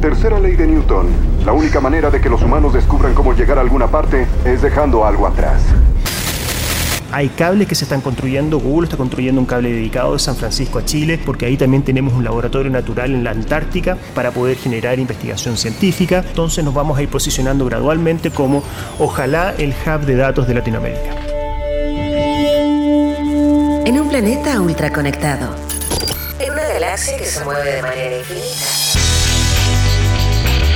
Tercera ley de Newton. La única manera de que los humanos descubran cómo llegar a alguna parte es dejando algo atrás. Hay cables que se están construyendo, Google está construyendo un cable dedicado de San Francisco a Chile, porque ahí también tenemos un laboratorio natural en la Antártica para poder generar investigación científica. Entonces nos vamos a ir posicionando gradualmente como ojalá el hub de datos de Latinoamérica. En un planeta ultraconectado, en una galaxia que se mueve de manera infinita.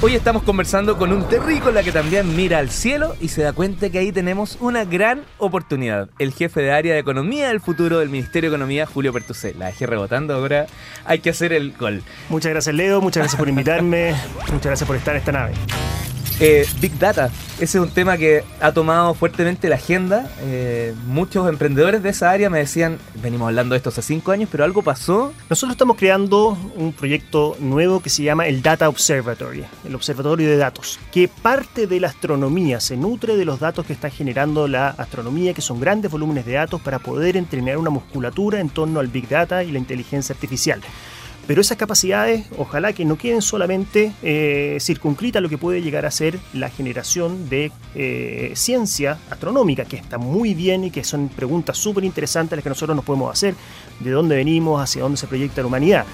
Hoy estamos conversando con un terrícola que también mira al cielo y se da cuenta que ahí tenemos una gran oportunidad. El jefe de área de economía del futuro del Ministerio de Economía, Julio Pertusé. La dejé rebotando, ahora hay que hacer el gol. Muchas gracias Leo, muchas gracias por invitarme, muchas gracias por estar en esta nave. Eh, Big Data, ese es un tema que ha tomado fuertemente la agenda. Eh, muchos emprendedores de esa área me decían, venimos hablando de esto hace cinco años, pero algo pasó. Nosotros estamos creando un proyecto nuevo que se llama el Data Observatory, el Observatorio de Datos, que parte de la astronomía, se nutre de los datos que está generando la astronomía, que son grandes volúmenes de datos para poder entrenar una musculatura en torno al Big Data y la inteligencia artificial. Pero esas capacidades, ojalá que no queden solamente eh, circunscritas a lo que puede llegar a ser la generación de eh, ciencia astronómica, que está muy bien y que son preguntas súper interesantes las que nosotros nos podemos hacer, de dónde venimos, hacia dónde se proyecta la humanidad.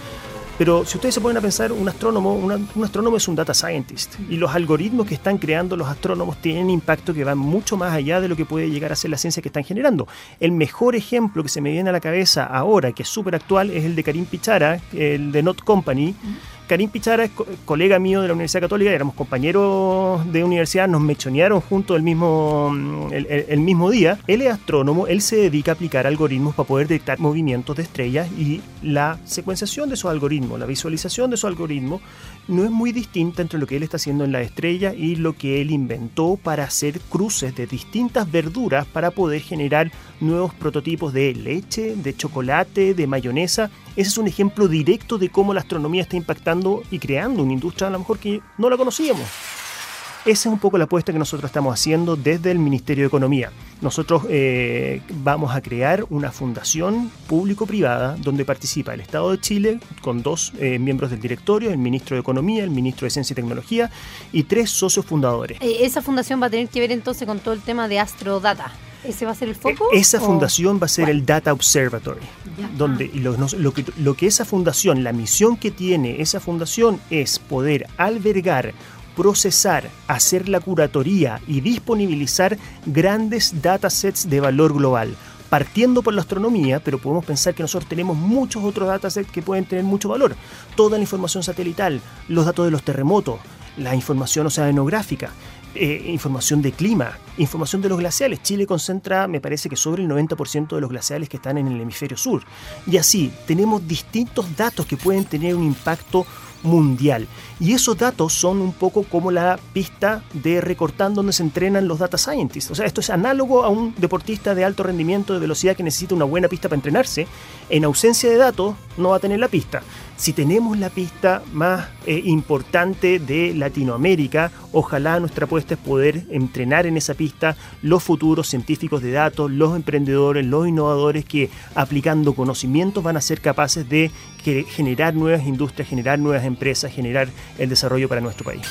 Pero si ustedes se ponen a pensar, un astrónomo, un astrónomo es un data scientist y los algoritmos que están creando los astrónomos tienen impacto que va mucho más allá de lo que puede llegar a ser la ciencia que están generando. El mejor ejemplo que se me viene a la cabeza ahora, que es súper actual, es el de Karim Pichara, el de Not Company. Karim Pichara es colega mío de la Universidad Católica, éramos compañeros de universidad, nos mechonearon juntos el mismo, mm, el, mismo día. Él es astrónomo, él se dedica a aplicar algoritmos para poder detectar movimientos de estrellas y la secuenciación de esos algoritmos, la visualización de esos algoritmos no es muy distinta entre lo que él está haciendo en la estrella y lo que él inventó para hacer cruces de distintas verduras para poder generar nuevos prototipos de leche, de chocolate, de mayonesa. Ese es un ejemplo directo de cómo la astronomía está impactando y creando una industria a lo mejor que no la conocíamos. Esa es un poco la apuesta que nosotros estamos haciendo desde el Ministerio de Economía. Nosotros eh, vamos a crear una fundación público-privada donde participa el Estado de Chile con dos eh, miembros del directorio, el ministro de Economía, el ministro de Ciencia y Tecnología y tres socios fundadores. Eh, esa fundación va a tener que ver entonces con todo el tema de Astrodata. ¿Ese va a ser el foco? Esa fundación va a ser el Data Observatory, donde lo, que, lo que esa fundación, la misión que tiene esa fundación es poder albergar procesar, hacer la curatoría y disponibilizar grandes datasets de valor global. Partiendo por la astronomía, pero podemos pensar que nosotros tenemos muchos otros datasets que pueden tener mucho valor. Toda la información satelital, los datos de los terremotos, la información oceanográfica, eh, información de clima, información de los glaciales. Chile concentra, me parece que sobre el 90% de los glaciales que están en el hemisferio sur. Y así, tenemos distintos datos que pueden tener un impacto mundial. Y esos datos son un poco como la pista de recortando donde se entrenan los data scientists. O sea, esto es análogo a un deportista de alto rendimiento de velocidad que necesita una buena pista para entrenarse. En ausencia de datos no va a tener la pista. Si tenemos la pista más eh, importante de Latinoamérica, ojalá nuestra apuesta es poder entrenar en esa pista los futuros científicos de datos, los emprendedores, los innovadores que aplicando conocimientos van a ser capaces de generar nuevas industrias, generar nuevas empresas, generar el desarrollo para nuestro país.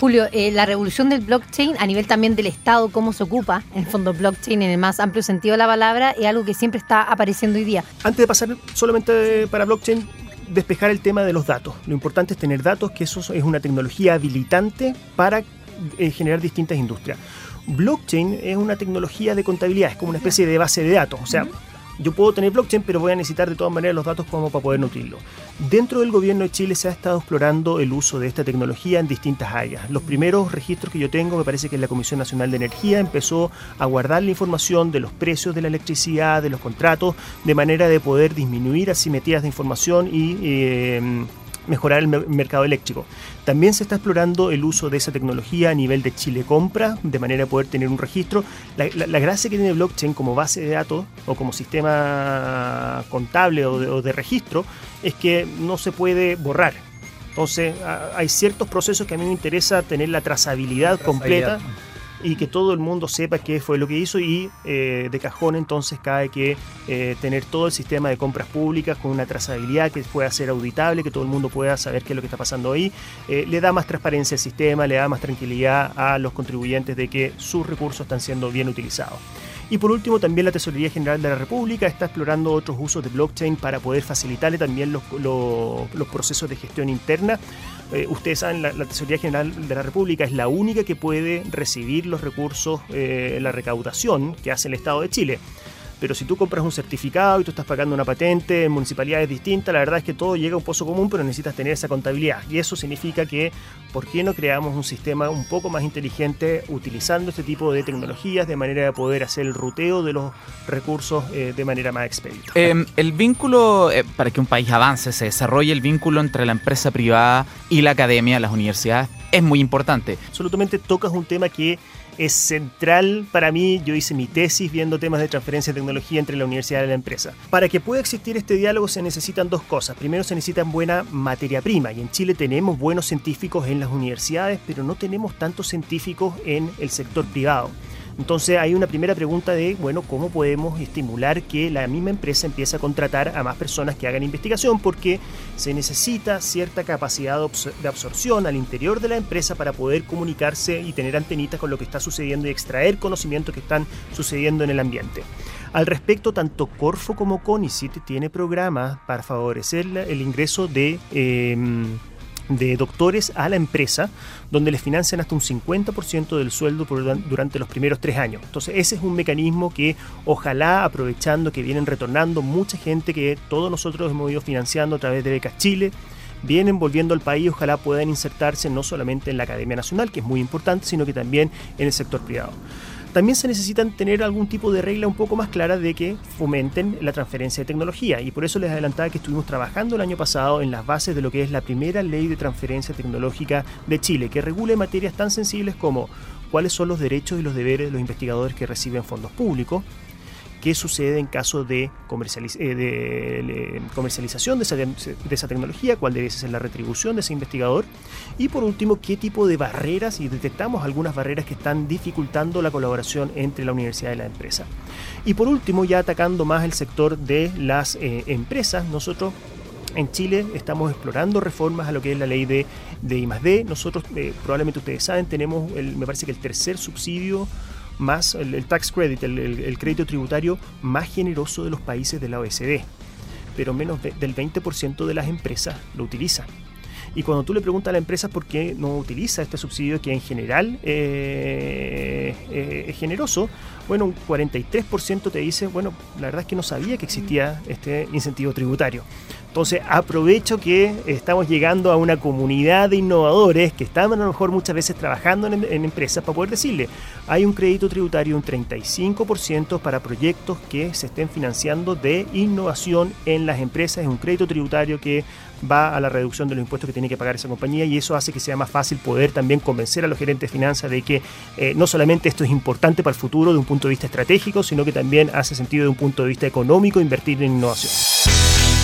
Julio, eh, la revolución del blockchain a nivel también del Estado, cómo se ocupa, en el fondo blockchain en el más amplio sentido de la palabra, es algo que siempre está apareciendo hoy día. Antes de pasar solamente para blockchain, despejar el tema de los datos. Lo importante es tener datos, que eso es una tecnología habilitante para eh, generar distintas industrias. Blockchain es una tecnología de contabilidad, es como una especie de base de datos. O sea, yo puedo tener blockchain, pero voy a necesitar de todas maneras los datos como para poder nutrirlo. Dentro del gobierno de Chile se ha estado explorando el uso de esta tecnología en distintas áreas. Los primeros registros que yo tengo, me parece que la Comisión Nacional de Energía empezó a guardar la información de los precios de la electricidad, de los contratos, de manera de poder disminuir asimetrías de información y... Eh, mejorar el mercado eléctrico. También se está explorando el uso de esa tecnología a nivel de Chile Compra, de manera de poder tener un registro. La, gracia que tiene blockchain como base de datos o como sistema contable o de registro es que no se puede borrar. Entonces, hay ciertos procesos que a mí me interesa tener la trazabilidad, completa y que todo el mundo sepa qué fue lo que hizo y eh, de cajón entonces cae que eh, tener todo el sistema de compras públicas con una trazabilidad que pueda ser auditable, que todo el mundo pueda saber qué es lo que está pasando ahí, eh, le da más transparencia al sistema, le da más tranquilidad a los contribuyentes de que sus recursos están siendo bien utilizados. Y por último, también la Tesorería General de la República está explorando otros usos de blockchain para poder facilitarle también los, procesos de gestión interna. Eh, ustedes saben, la, Tesorería General de la República es la única que puede recibir los recursos, eh, la recaudación que hace el Estado de Chile. Pero si tú compras un certificado y tú estás pagando una patente en municipalidades distintas, la verdad es que todo llega a un pozo común, pero necesitas tener esa contabilidad. Y eso significa que, ¿por qué no creamos un sistema un poco más inteligente utilizando este tipo de tecnologías de manera de poder hacer el ruteo de los recursos eh, de manera más expedita? Em, el vínculo, eh, para que un país avance, se desarrolle el vínculo entre la empresa privada y la academia, las universidades, es muy importante. Absolutamente tocas un tema que es central para mí. Yo hice mi tesis viendo temas de transferencia de tecnología entre la universidad y la empresa. Para que pueda existir este diálogo se necesitan dos cosas. Primero se necesita buena materia prima y en Chile tenemos buenos científicos en las universidades, pero no tenemos tantos científicos en el sector privado. Entonces hay una primera pregunta de, bueno, ¿cómo podemos estimular que la misma empresa empiece a contratar a más personas que hagan investigación? Porque se necesita cierta capacidad de absorción al interior de la empresa para poder comunicarse y tener antenitas con lo que está sucediendo y extraer conocimientos que están sucediendo en el ambiente. Al respecto, tanto Corfo como CONICIT tiene programas para favorecer el ingreso de... Em, de doctores a la empresa, donde les financian hasta un 50% del sueldo durante los primeros tres años. Entonces ese es un mecanismo que ojalá aprovechando que vienen retornando mucha gente que todos nosotros hemos ido financiando a través de Becas Chile, vienen volviendo al país, ojalá puedan insertarse no solamente en la Academia Nacional, que es muy importante, sino que también en el sector privado también se necesitan tener algún tipo de regla un poco más clara de que fomenten la transferencia de tecnología. Y por eso les adelantaba que estuvimos trabajando el año pasado en las bases de lo que es la primera ley de transferencia tecnológica de Chile, que regule materias tan sensibles como cuáles son los derechos y los deberes de los investigadores que reciben fondos públicos, qué sucede en caso de, eh, comercialización de esa, tecnología, cuál debe ser la retribución de ese investigador y por último qué tipo de barreras y detectamos algunas barreras que están dificultando la colaboración entre la universidad y la empresa. Y por último, ya atacando más el sector de las eh, empresas, nosotros en Chile estamos explorando reformas a lo que es la ley de, de I+D. Nosotros, eh, probablemente ustedes saben, tenemos, el, me parece que el tercer subsidio más el, tax credit, el, crédito tributario más generoso de los países de la OECD, pero menos del 20% de las empresas lo utilizan. Y cuando tú le preguntas a la empresa por qué no utiliza este subsidio, que en general eh, eh, es generoso, bueno, un 43% te dice, bueno, la verdad es que no sabía que existía este incentivo tributario. Entonces aprovecho que estamos llegando a una comunidad de innovadores que están a lo mejor muchas veces trabajando en, empresas para poder decirle, hay un crédito tributario un 35% para proyectos que se estén financiando de innovación en las empresas, es un crédito tributario que va a la reducción de los impuestos que tiene que pagar esa compañía y eso hace que sea más fácil poder también convencer a los gerentes de finanzas de que eh, no solamente esto es importante para el futuro de un punto de vista estratégico, sino que también hace sentido de un punto de vista económico invertir en innovación.